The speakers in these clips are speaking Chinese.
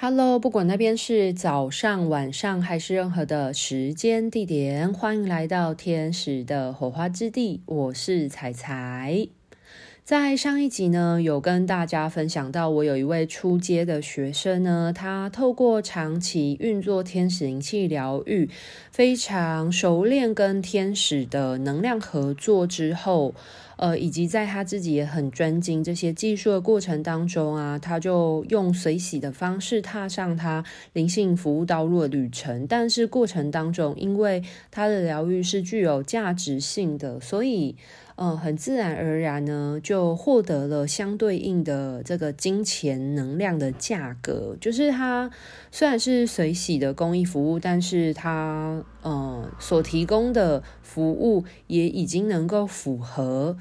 Hello，不管那边是早上、晚上还是任何的时间地点，欢迎来到天使的火花之地。我是彩彩。在上一集呢，有跟大家分享到，我有一位初阶的学生呢，他透过长期运作天使灵气疗愈，非常熟练跟天使的能量合作之后。呃，以及在他自己也很专精这些技术的过程当中啊，他就用随喜的方式踏上他灵性服务道路的旅程。但是过程当中，因为他的疗愈是具有价值性的，所以。嗯，很自然而然呢，就获得了相对应的这个金钱能量的价格。就是它虽然是随喜的公益服务，但是它嗯所提供的服务也已经能够符合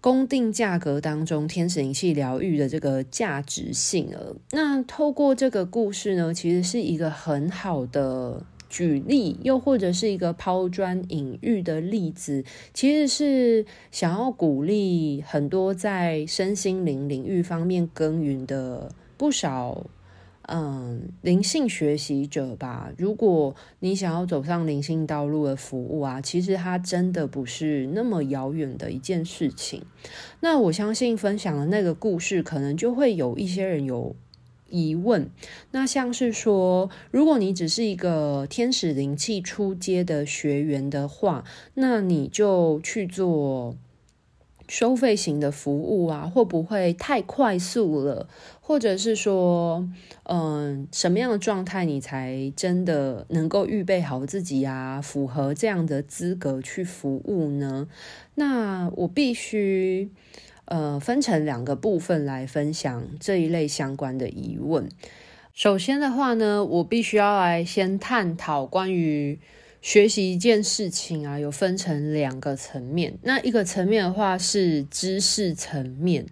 公定价格当中天使灵气疗愈的这个价值性了。那透过这个故事呢，其实是一个很好的。举例，又或者是一个抛砖引玉的例子，其实是想要鼓励很多在身心灵领域方面耕耘的不少嗯灵性学习者吧。如果你想要走上灵性道路的服务啊，其实它真的不是那么遥远的一件事情。那我相信分享的那个故事，可能就会有一些人有。疑问，那像是说，如果你只是一个天使灵气出阶的学员的话，那你就去做收费型的服务啊，会不会太快速了？或者是说，嗯，什么样的状态你才真的能够预备好自己啊，符合这样的资格去服务呢？那我必须。呃，分成两个部分来分享这一类相关的疑问。首先的话呢，我必须要来先探讨关于学习一件事情啊，有分成两个层面。那一个层面的话是知识层面，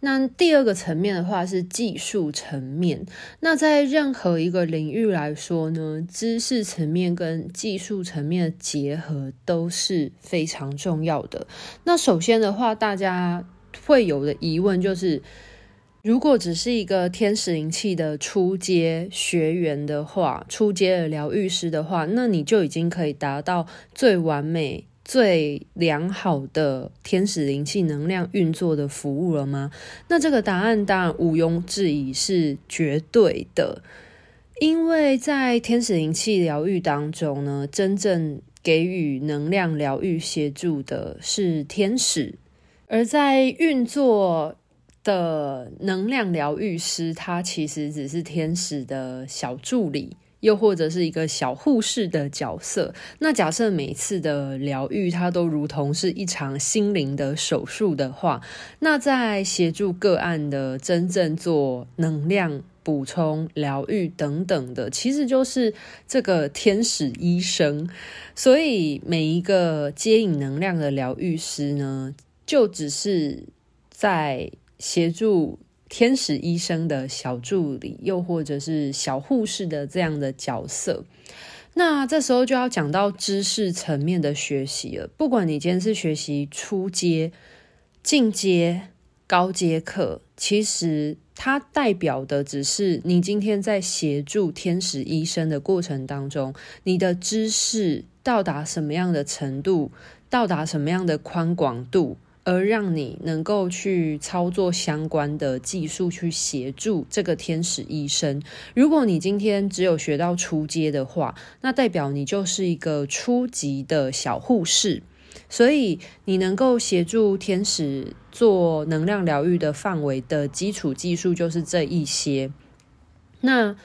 那第二个层面的话是技术层面。那在任何一个领域来说呢，知识层面跟技术层面的结合都是非常重要的。那首先的话，大家。会有的疑问就是，如果只是一个天使灵气的初阶学员的话，初阶的疗愈师的话，那你就已经可以达到最完美、最良好的天使灵气能量运作的服务了吗？那这个答案当然毋庸置疑是绝对的，因为在天使灵气疗愈当中呢，真正给予能量疗愈协助的是天使。而在运作的能量疗愈师，他其实只是天使的小助理，又或者是一个小护士的角色。那假设每次的疗愈，它都如同是一场心灵的手术的话，那在协助个案的真正做能量补充、疗愈等等的，其实就是这个天使医生。所以每一个接引能量的疗愈师呢，就只是在协助天使医生的小助理，又或者是小护士的这样的角色。那这时候就要讲到知识层面的学习了。不管你今天是学习初阶、进阶、高阶课，其实它代表的只是你今天在协助天使医生的过程当中，你的知识到达什么样的程度，到达什么样的宽广度。而让你能够去操作相关的技术，去协助这个天使医生。如果你今天只有学到初阶的话，那代表你就是一个初级的小护士。所以你能够协助天使做能量疗愈的范围的基础技术就是这一些。那。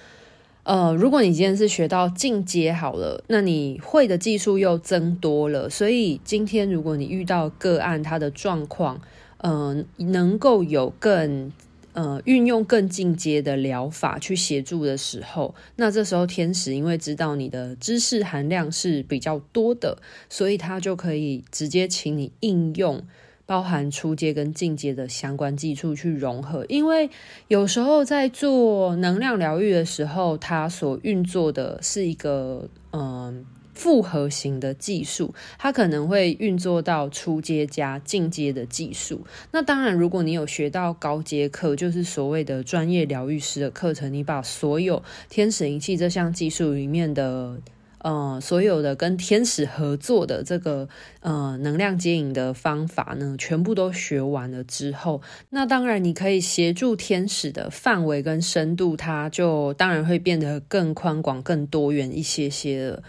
呃，如果你今天是学到进阶好了，那你会的技术又增多了。所以今天如果你遇到个案，它的状况，嗯、能够有更呃运用更进阶的疗法去协助的时候，那这时候天使因为知道你的知识含量是比较多的，所以他就可以直接请你应用。包含初阶跟进阶的相关技术去融合，因为有时候在做能量疗愈的时候，它所运作的是一个嗯复合型的技术，它可能会运作到初阶加进阶的技术。那当然，如果你有学到高阶课，就是所谓的专业疗愈师的课程，你把所有天使灵气这项技术里面的。呃，所有的跟天使合作的这个呃能量接引的方法呢，全部都学完了之后，那当然你可以协助天使的范围跟深度，它就当然会变得更宽广、更多元一些些了。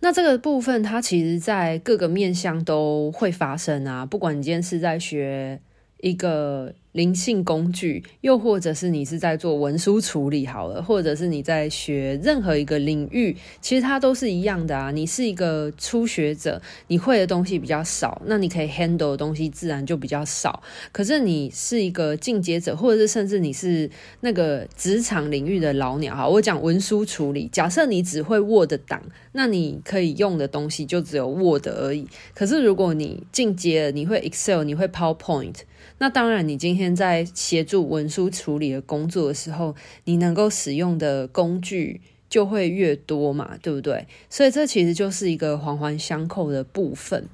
那这个部分，它其实在各个面向都会发生啊，不管你今天是在学一个。灵性工具，又或者是你是在做文书处理好了，或者是你在学任何一个领域，其实它都是一样的啊。你是一个初学者，你会的东西比较少，那你可以 handle 的东西自然就比较少。可是你是一个进阶者，或者是甚至你是那个职场领域的老鸟哈，我讲文书处理，假设你只会 Word 档，那你可以用的东西就只有 Word 而已。可是如果你进阶了，你会 Excel，你会 PowerPoint。那当然，你今天在协助文书处理的工作的时候，你能够使用的工具就会越多嘛，对不对？所以这其实就是一个环环相扣的部分。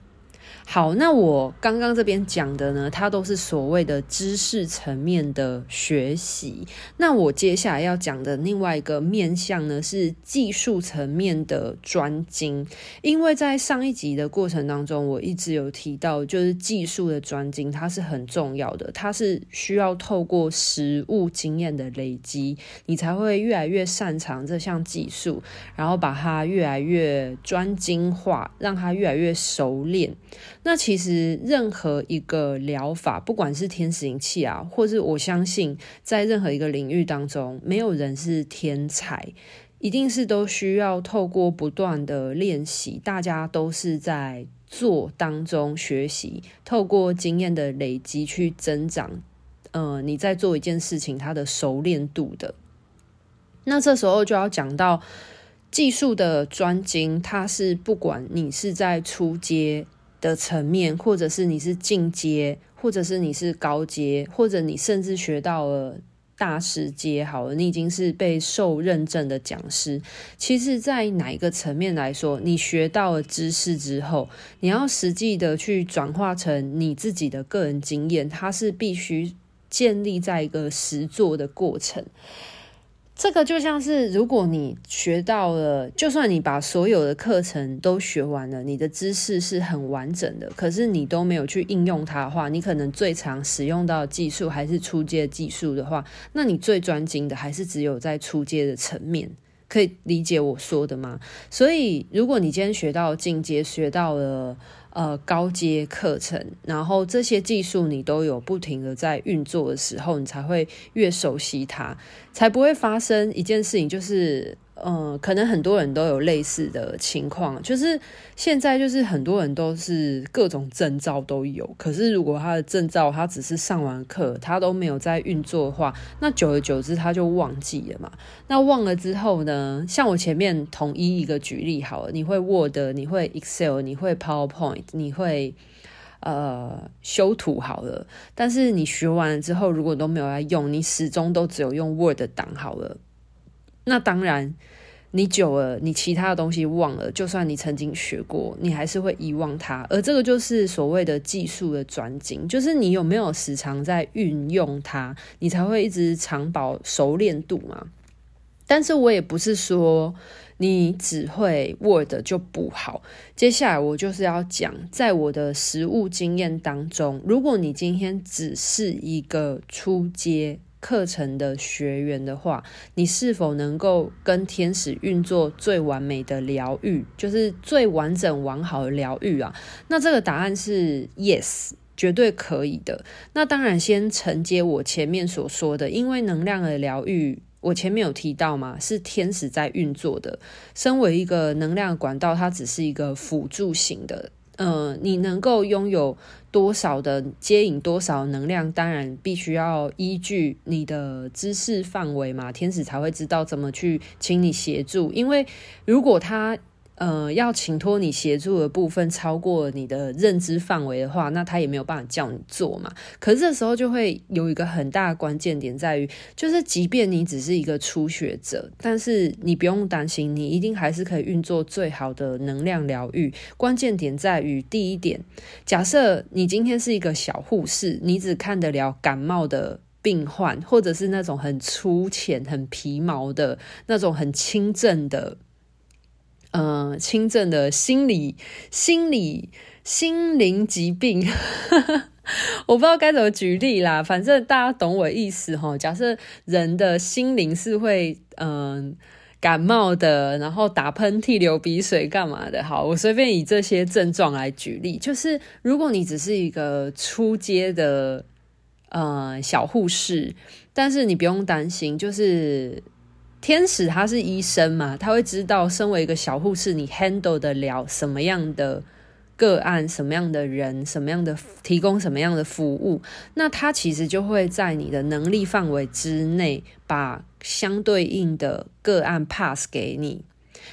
好，那我刚刚这边讲的呢，它都是所谓的知识层面的学习。那我接下来要讲的另外一个面向呢，是技术层面的专精。因为在上一集的过程当中，我一直有提到，就是技术的专精，它是很重要的，它是需要透过实务经验的累积，你才会越来越擅长这项技术，然后把它越来越专精化，让它越来越熟练。那其实任何一个疗法，不管是天使灵气啊，或是我相信在任何一个领域当中，没有人是天才，一定是都需要透过不断的练习，大家都是在做当中学习，透过经验的累积去增长。呃，你在做一件事情，它的熟练度的。那这时候就要讲到技术的专精，它是不管你是在初阶。的层面，或者是你是进阶，或者是你是高阶，或者你甚至学到了大师阶，好了，你已经是被受认证的讲师。其实，在哪一个层面来说，你学到了知识之后，你要实际的去转化成你自己的个人经验，它是必须建立在一个实作的过程。这个就像是，如果你学到了，就算你把所有的课程都学完了，你的知识是很完整的，可是你都没有去应用它的话，你可能最常使用到技术还是初阶技术的话，那你最专精的还是只有在初阶的层面，可以理解我说的吗？所以，如果你今天学到进阶，学到了。呃，高阶课程，然后这些技术你都有不停的在运作的时候，你才会越熟悉它，才不会发生一件事情，就是。嗯，可能很多人都有类似的情况，就是现在就是很多人都是各种证照都有，可是如果他的证照他只是上完课，他都没有在运作的话，那久而久之他就忘记了嘛。那忘了之后呢，像我前面统一一个举例好了，你会 Word，你会 Excel，你会 PowerPoint，你会呃修图好了，但是你学完了之后，如果都没有来用，你始终都只有用 Word 档好了。那当然，你久了，你其他的东西忘了，就算你曾经学过，你还是会遗忘它。而这个就是所谓的技术的转精，就是你有没有时常在运用它，你才会一直长保熟练度嘛。但是我也不是说你只会 Word 就不好。接下来我就是要讲，在我的实务经验当中，如果你今天只是一个初阶。课程的学员的话，你是否能够跟天使运作最完美的疗愈，就是最完整完好的疗愈啊？那这个答案是 yes，绝对可以的。那当然，先承接我前面所说的，因为能量的疗愈，我前面有提到嘛，是天使在运作的。身为一个能量管道，它只是一个辅助型的。呃，你能够拥有多少的接引多少能量，当然必须要依据你的知识范围嘛，天使才会知道怎么去请你协助。因为如果他呃，要请托你协助的部分超过你的认知范围的话，那他也没有办法叫你做嘛。可是这时候就会有一个很大的关键点在于，就是即便你只是一个初学者，但是你不用担心，你一定还是可以运作最好的能量疗愈。关键点在于第一点，假设你今天是一个小护士，你只看得了感冒的病患，或者是那种很粗浅、很皮毛的那种很轻症的。呃，轻症的心理、心理、心灵疾病，我不知道该怎么举例啦。反正大家懂我意思哈。假设人的心灵是会嗯、感冒的，然后打喷嚏、流鼻水干嘛的？好，我随便以这些症状来举例。就是如果你只是一个初阶的呃小护士，但是你不用担心，就是。天使他是医生嘛，他会知道身为一个小护士，你 handle 得了什么样的个案，什么样的人，什么样的提供什么样的服务，那他其实就会在你的能力范围之内，把相对应的个案 pass 给你。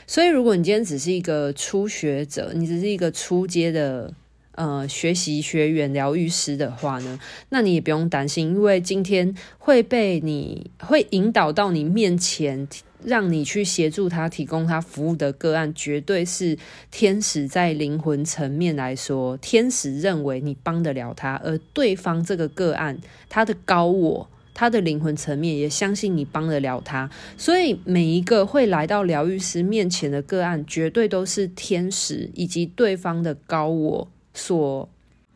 所以，如果你今天只是一个初学者，你只是一个初阶的。呃，学习学员疗愈师的话呢，那你也不用担心，因为今天会被你会引导到你面前，让你去协助他提供他服务的个案，绝对是天使在灵魂层面来说，天使认为你帮得了他，而对方这个个案，他的高我，他的灵魂层面也相信你帮得了他，所以每一个会来到疗愈师面前的个案，绝对都是天使以及对方的高我。所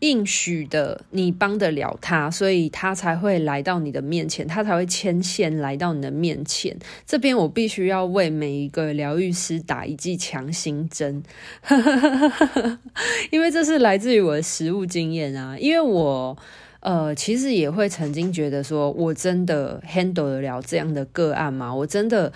应许的，你帮得了他，所以他才会来到你的面前，他才会牵线来到你的面前。这边我必须要为每一个疗愈师打一剂强心针，因为这是来自于我的实务经验啊。因为我呃，其实也会曾经觉得说，我真的 handle 得了这样的个案吗？我真的。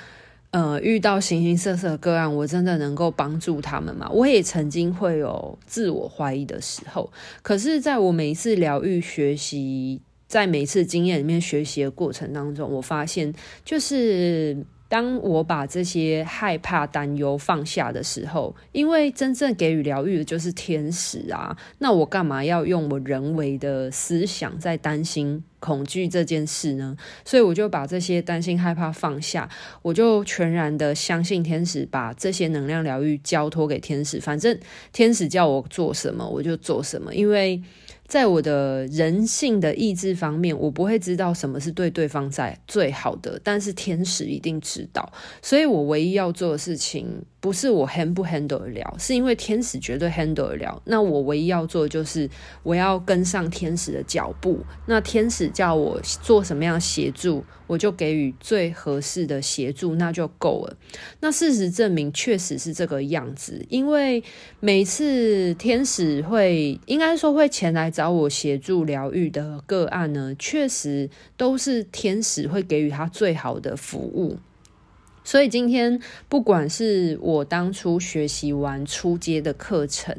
呃，遇到形形色色的个案，我真的能够帮助他们吗？我也曾经会有自我怀疑的时候。可是，在我每一次疗愈学习，在每一次经验里面学习的过程当中，我发现，就是。当我把这些害怕、担忧放下的时候，因为真正给予疗愈的就是天使啊，那我干嘛要用我人为的思想在担心、恐惧这件事呢？所以我就把这些担心、害怕放下，我就全然的相信天使，把这些能量疗愈交托给天使，反正天使叫我做什么，我就做什么，因为。在我的人性的意志方面，我不会知道什么是对对方在最好的，但是天使一定知道，所以我唯一要做的事情。不是我 handle 不 handle 得了，是因为天使绝对 handle 得了。那我唯一要做的就是我要跟上天使的脚步。那天使叫我做什么样的协助，我就给予最合适的协助，那就够了。那事实证明确实是这个样子，因为每次天使会，应该说会前来找我协助疗愈的个案呢，确实都是天使会给予他最好的服务。所以今天，不管是我当初学习完初阶的课程，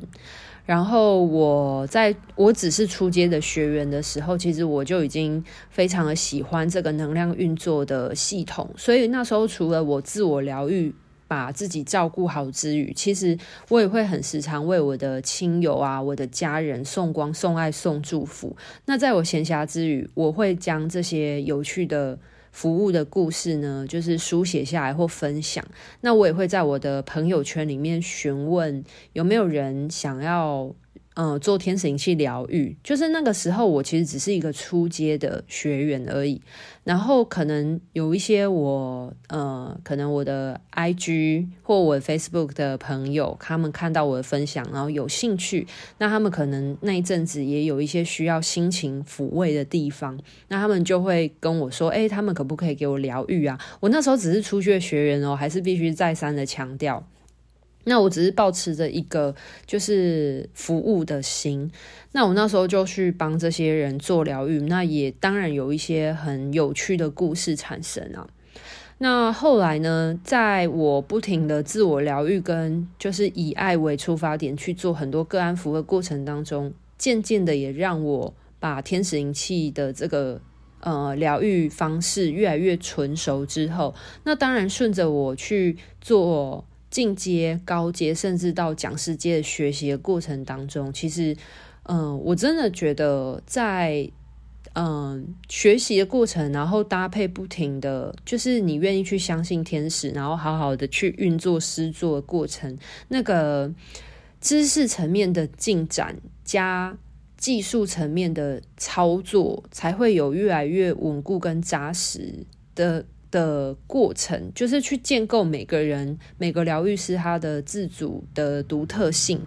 然后我在我只是初阶的学员的时候，其实我就已经非常的喜欢这个能量运作的系统。所以那时候，除了我自我疗愈、把自己照顾好之余，其实我也会很时常为我的亲友啊、我的家人送光、送爱、送祝福。那在我闲暇之余，我会将这些有趣的。服务的故事呢，就是书写下来或分享。那我也会在我的朋友圈里面询问有没有人想要。嗯，做天使灵气疗愈，就是那个时候，我其实只是一个初阶的学员而已。然后可能有一些我，呃，可能我的 IG 或我 Facebook 的朋友，他们看到我的分享，然后有兴趣，那他们可能那一阵子也有一些需要心情抚慰的地方，那他们就会跟我说，诶，他们可不可以给我疗愈啊？我那时候只是初阶学员哦，还是必须再三的强调。那我只是抱持着一个就是服务的心，那我那时候就去帮这些人做疗愈，那也当然有一些很有趣的故事产生啊。那后来呢，在我不停的自我疗愈跟就是以爱为出发点去做很多个案服务的过程当中，渐渐的也让我把天使灵气的这个呃疗愈方式越来越纯熟之后，那当然顺着我去做。进阶、高阶，甚至到讲师阶的学习的过程当中，其实，嗯、我真的觉得在。嗯，学习的过程，然后搭配不停的，就是你愿意去相信天使，然后好好的去运作施作的过程，那个知识层面的进展加技术层面的操作，才会有越来越稳固跟扎实的的过程，就是去建构每个人每个疗愈师他的自主的独特性。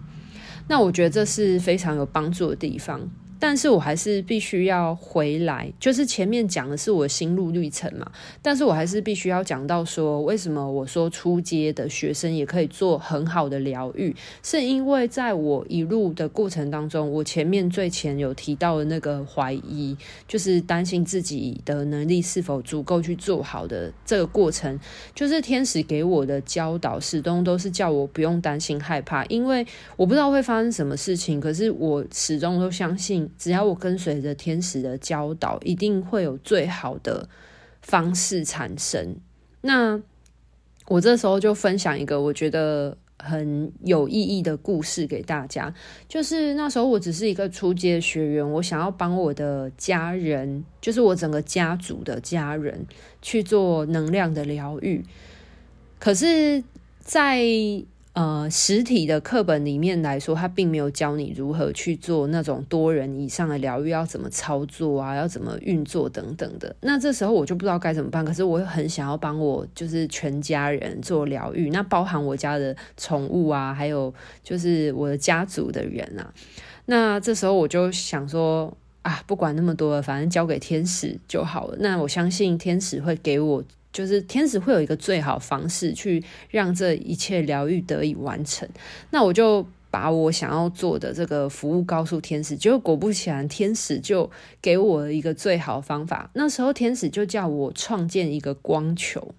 那我觉得这是非常有帮助的地方。但是我还是必须要回来，就是前面讲的是我心路历程嘛，但是我还是必须要讲到说，为什么我说初阶的学生也可以做很好的疗愈，是因为在我一路的过程当中，我前面最前有提到的那个怀疑，就是担心自己的能力是否足够去做好的这个过程，就是天使给我的教导，始终都是叫我不用担心害怕，因为我不知道会发生什么事情，可是我始终都相信。只要我跟随着天使的教导，一定会有最好的方式产生。那我这时候就分享一个我觉得很有意义的故事给大家，就是那时候我只是一个初阶学员，我想要帮我的家人，就是我整个家族的家人去做能量的疗愈，可是，在呃，实体的课本里面来说，它并没有教你如何去做那种多人以上的疗愈，要怎么操作啊，要怎么运作等等的。那这时候我就不知道该怎么办。可是我很想要帮我就是全家人做疗愈，那包含我家的宠物啊，还有就是我的家族的人啊。那这时候我就想说啊，不管那么多了，反正交给天使就好了。那我相信天使会给我。就是天使会有一个最好方式去让这一切疗愈得以完成。那我就把我想要做的这个服务告诉天使，结果果不其然，天使就给我一个最好方法。那时候天使就叫我创建一个光球，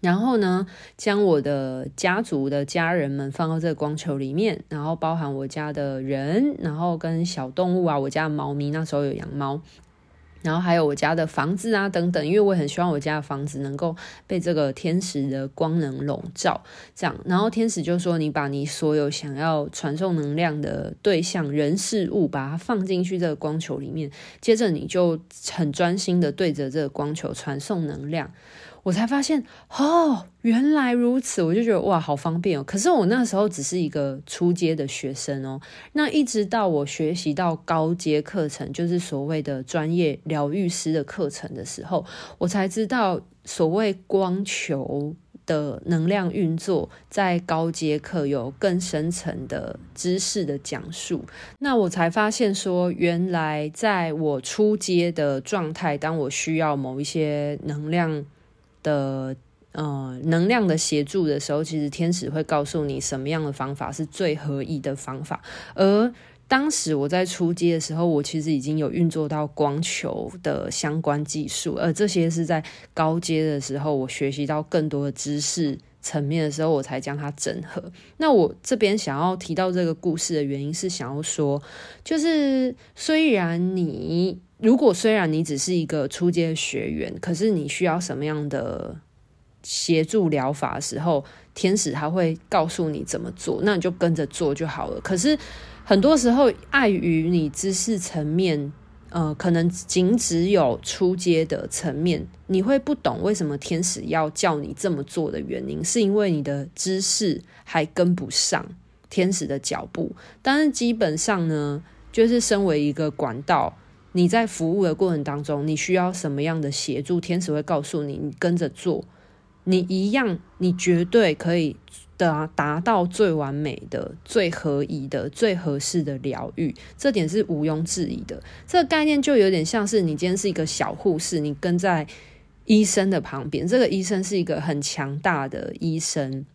然后呢，将我的家族的家人们放到这个光球里面，然后包含我家的人，然后跟小动物啊，我家的猫咪，那时候有养猫。然后还有我家的房子啊，等等，因为我很希望我家的房子能够被这个天使的光能笼罩，这样。然后天使就说：“你把你所有想要传送能量的对象、人、事物，把它放进去这个光球里面，接着你就很专心的对着这个光球传送能量。”我才发现哦，原来如此，我就觉得哇，好方便哦。可是我那时候只是一个初阶的学生哦，那一直到我学习到高阶课程，就是所谓的专业疗愈师的课程的时候，我才知道所谓光球的能量运作，在高阶课有更深层的知识的讲述。那我才发现说，原来在我初阶的状态，当我需要某一些能量。的呃能量的协助的时候，其实天使会告诉你什么样的方法是最合意的方法。而当时我在初阶的时候，我其实已经有运作到光球的相关技术，而这些是在高阶的时候，我学习到更多的知识层面的时候，我才将它整合。那我这边想要提到这个故事的原因是想要说，就是虽然你。如果虽然你只是一个初阶学员，可是你需要什么样的协助疗法的时候，天使他会告诉你怎么做，那你就跟着做就好了。可是很多时候，碍于你知识层面，呃，可能仅只有初阶的层面，你会不懂为什么天使要叫你这么做的原因，是因为你的知识还跟不上天使的脚步。但是基本上呢，就是身为一个管道。你在服务的过程当中，你需要什么样的协助？天使会告诉你，你跟着做，你一样，你绝对可以达达到最完美的、最合宜的、最合适的疗愈，这点是毋庸置疑的。这个概念就有点像是你今天是一个小护士，你跟在医生的旁边，这个医生是一个很强大的医生。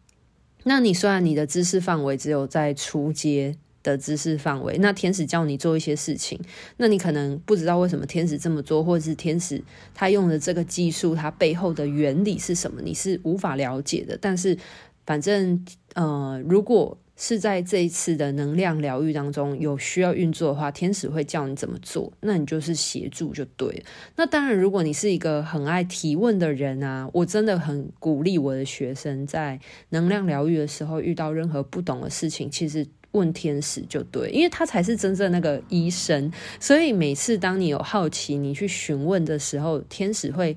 那你虽然你的知识范围只有在初阶。的知识范围，那天使叫你做一些事情，那你可能不知道为什么天使这么做，或者是天使他用的这个技术，它背后的原理是什么，你是无法了解的。但是，反正呃，如果是在这一次的能量疗愈当中有需要运作的话，天使会叫你怎么做，那你就是协助就对了。那当然，如果你是一个很爱提问的人啊，我真的很鼓励我的学生在能量疗愈的时候遇到任何不懂的事情，其实问天使就对，因为他才是真正那个医生。所以每次当你有好奇，你去询问的时候，天使会。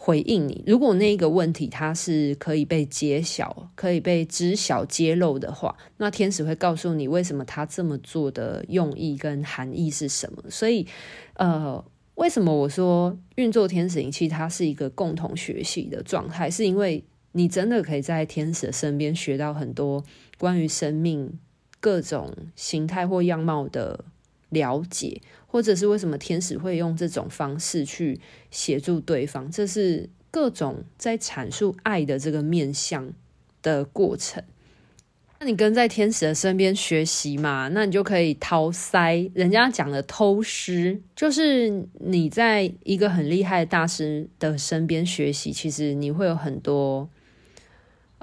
回应你，如果那一个问题它是可以被揭晓、可以被知晓、揭露的话，那天使会告诉你为什么他这么做的用意跟含义是什么。所以，呃，为什么我说运作天使灵气它是一个共同学习的状态？是因为你真的可以在天使的身边学到很多关于生命各种形态或样貌的了解。或者是为什么天使会用这种方式去协助对方？这是各种在阐述爱的这个面向的过程。那你跟在天使的身边学习嘛，那你就可以偷师。人家讲的偷师，就是你在一个很厉害的大师的身边学习，其实你会有很多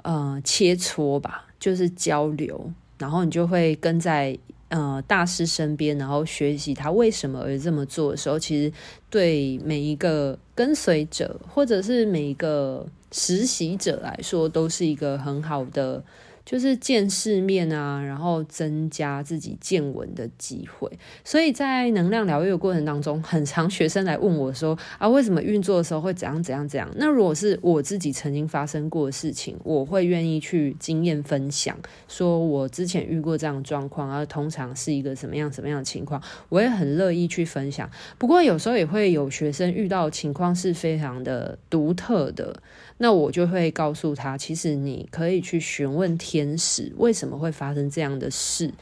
呃切磋吧，就是交流，然后你就会跟在。呃，大师身边，然后学习他为什么而这么做的时候，其实对每一个跟随者或者是每一个实习者来说，都是一个很好的。就是见世面啊，然后增加自己见闻的机会。所以在能量疗愈的过程当中，很常学生来问我说：“啊，为什么运作的时候会怎样怎样怎样？”那如果是我自己曾经发生过的事情，我会愿意去经验分享，说我之前遇过这样的状况，而通常是一个什么样什么样的情况，我也很乐意去分享。不过有时候也会有学生遇到情况是非常的独特的。那我就会告诉他，其实你可以去询问天使为什么会发生这样的事，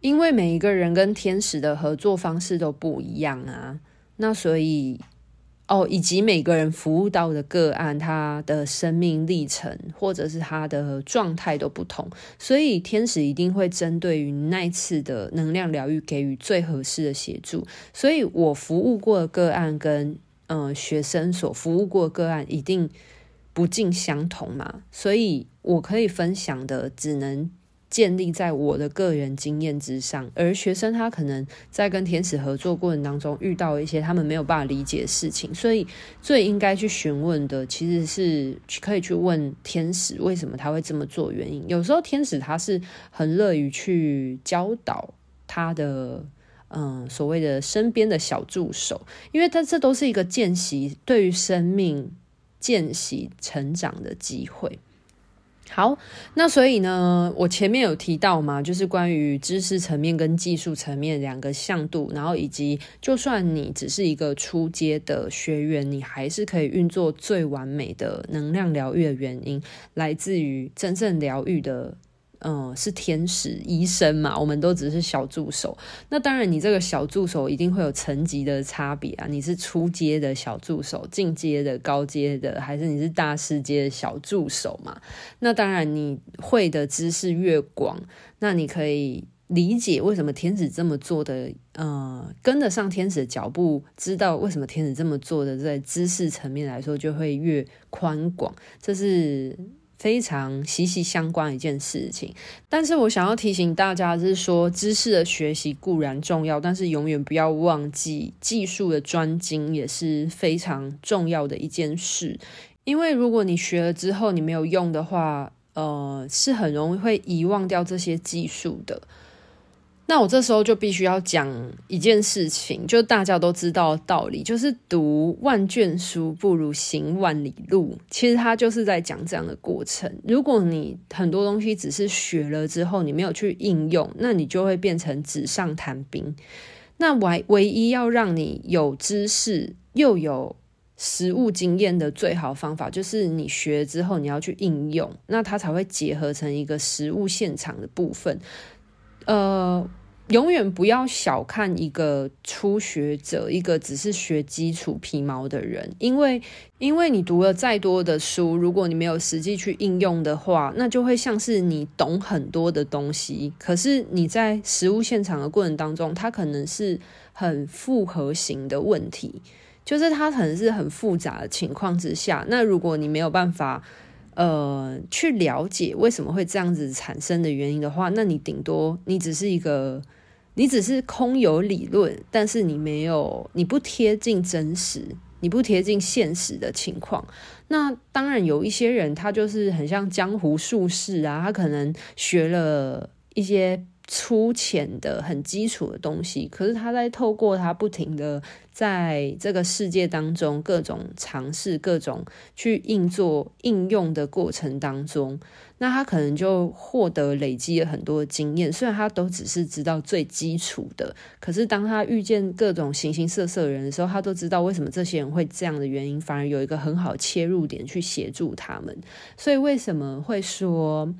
因为每一个人跟天使的合作方式都不一样啊。那所以哦，以及每个人服务到的个案，他的生命历程或者是他的状态都不同，所以天使一定会针对于那次的能量疗愈给予最合适的协助。所以我服务过的个案跟。嗯，学生所服务过个案一定不尽相同嘛，所以我可以分享的只能建立在我的个人经验之上，而学生他可能在跟天使合作过程当中遇到一些他们没有办法理解的事情，所以最应该去询问的其实是可以去问天使为什么他会这么做，原因有时候天使他是很乐于去教导他的。嗯，所谓的身边的小助手，因为他这都是一个见习，对于生命见习成长的机会。好，那所以呢，我前面有提到嘛，就是关于知识层面跟技术层面两个向度，然后以及就算你只是一个初阶的学员，你还是可以运作最完美的能量疗愈的原因，来自于真正疗愈的。嗯，是天使医生嘛？我们都只是小助手。那当然，你这个小助手一定会有层级的差别啊。你是初阶的小助手，进阶的、高阶的，还是你是大师阶的小助手嘛？那当然，你会的知识越广，那你可以理解为什么天使这么做的。嗯，跟得上天使的脚步，知道为什么天使这么做的，在知识层面来说就会越宽广。这是。非常息息相关一件事情，但是我想要提醒大家，是说知识的学习固然重要，但是永远不要忘记技术的专精也是非常重要的一件事。因为如果你学了之后你没有用的话，呃，是很容易会遗忘掉这些技术的。那我这时候就必须要讲一件事情，就大家都知道的道理，就是读万卷书不如行万里路。其实他就是在讲这样的过程。如果你很多东西只是学了之后，你没有去应用，那你就会变成纸上谈兵。那唯唯一要让你有知识又有实务经验的最好方法，就是你学之后你要去应用，那它才会结合成一个实务现场的部分。呃。永远不要小看一个初学者，一个只是学基础皮毛的人，因为因为你读了再多的书，如果你没有实际去应用的话，那就会像是你懂很多的东西，可是你在实务现场的过程当中，它可能是很复合型的问题，就是它可能是很复杂的情况之下，那如果你没有办法。呃去了解为什么会这样子产生的原因的话，那你顶多你只是一个，你只是空有理论，但是你没有，你不贴近真实，你不贴近现实的情况。那当然有一些人，他就是很像江湖术士啊，他可能学了一些。粗浅的、很基础的东西，可是他在透过他不停的在这个世界当中各种尝试、各种去应做应用的过程当中，那他可能就获得累积了很多经验。虽然他都只是知道最基础的，可是当他遇见各种形形色色的人的时候，他都知道为什么这些人会这样的原因，反而有一个很好切入点去协助他们。所以为什么会说？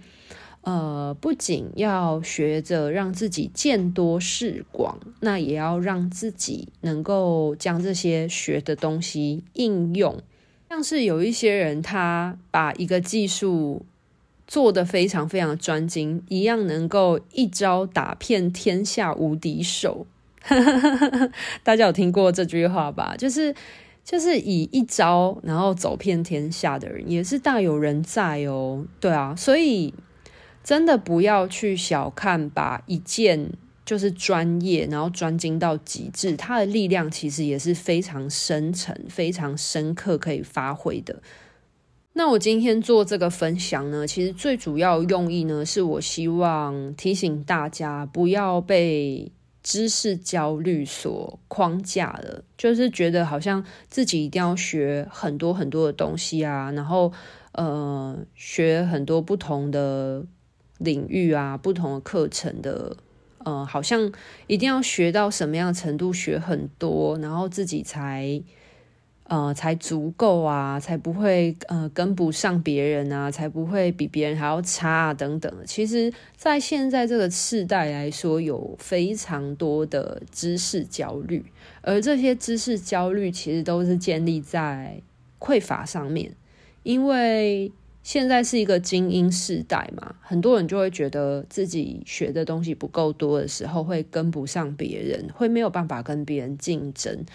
呃，不仅要学着让自己见多识广，那也要让自己能够将这些学的东西应用。像是有一些人，他把一个技术做得非常非常专精，一样能够一招打遍天下无敌手。大家有听过这句话吧？就是就是以一招然后走遍天下的人，也是大有人在哦。对啊，所以。真的不要去小看，把一件就是专业，然后专精到极致，它的力量其实也是非常深沉、非常深刻，可以发挥的。那我今天做这个分享呢，其实最主要用意呢，是我希望提醒大家不要被知识焦虑所框架了，就是觉得好像自己一定要学很多很多的东西啊，然后呃，学很多不同的。领域啊，不同的课程的，嗯，好像一定要学到什么样的程度，学很多，然后自己才，呃，才足够啊，才不会呃跟不上别人啊，才不会比别人还要差啊，等等。其实，在现在这个世代来说，有非常多的知识焦虑，而这些知识焦虑其实都是建立在匮乏上面，因为。现在是一个精英世代嘛，很多人就会觉得自己学的东西不够多的时候，会跟不上别人，会没有办法跟别人竞争。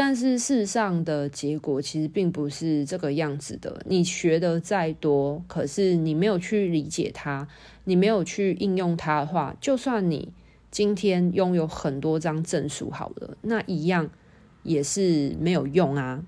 但是事实上的结果其实并不是这个样子的。你学的再多，可是你没有去理解它，你没有去应用它的话，就算你今天拥有很多张证书好了，那一样也是没有用啊。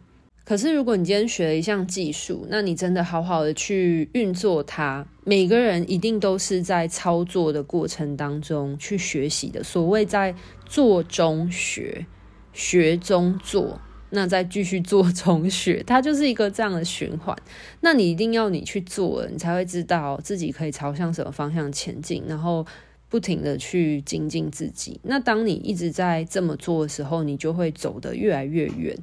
可是，如果你今天学了一项技术，那你真的好好的去运作它。每个人一定都是在操作的过程当中去学习的。所谓在做中学，学中做，那再继续做中学，它就是一个这样的循环。那你一定要你去做了，你才会知道自己可以朝向什么方向前进，然后不停的去精进自己。那当你一直在这么做的时候，你就会走得越来越远。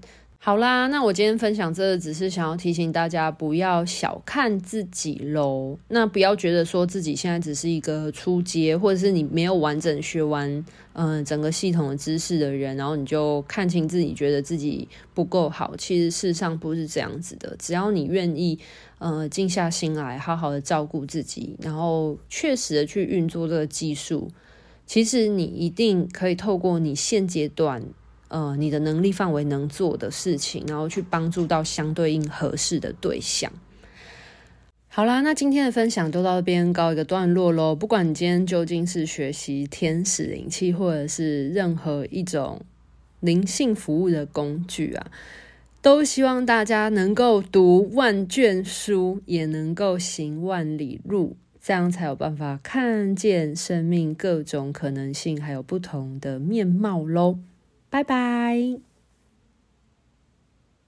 好啦，那我今天分享这个只是想要提醒大家，不要小看自己喽。那不要觉得说自己现在只是一个初阶，或者是你没有完整学完嗯、整个系统的知识的人，然后你就看清自己，觉得自己不够好。其实事实上不是这样子的。只要你愿意呃静下心来，好好的照顾自己，然后确实的去运作这个技术，其实你一定可以透过你现阶段。呃，你的能力范围能做的事情，然后去帮助到相对应合适的对象。好啦，那今天的分享就到这边告一个段落喽。不管你今天究竟是学习天使灵气，或者是任何一种灵性服务的工具啊，都希望大家能够读万卷书，也能够行万里路，这样才有办法看见生命各种可能性，还有不同的面貌喽。拜拜。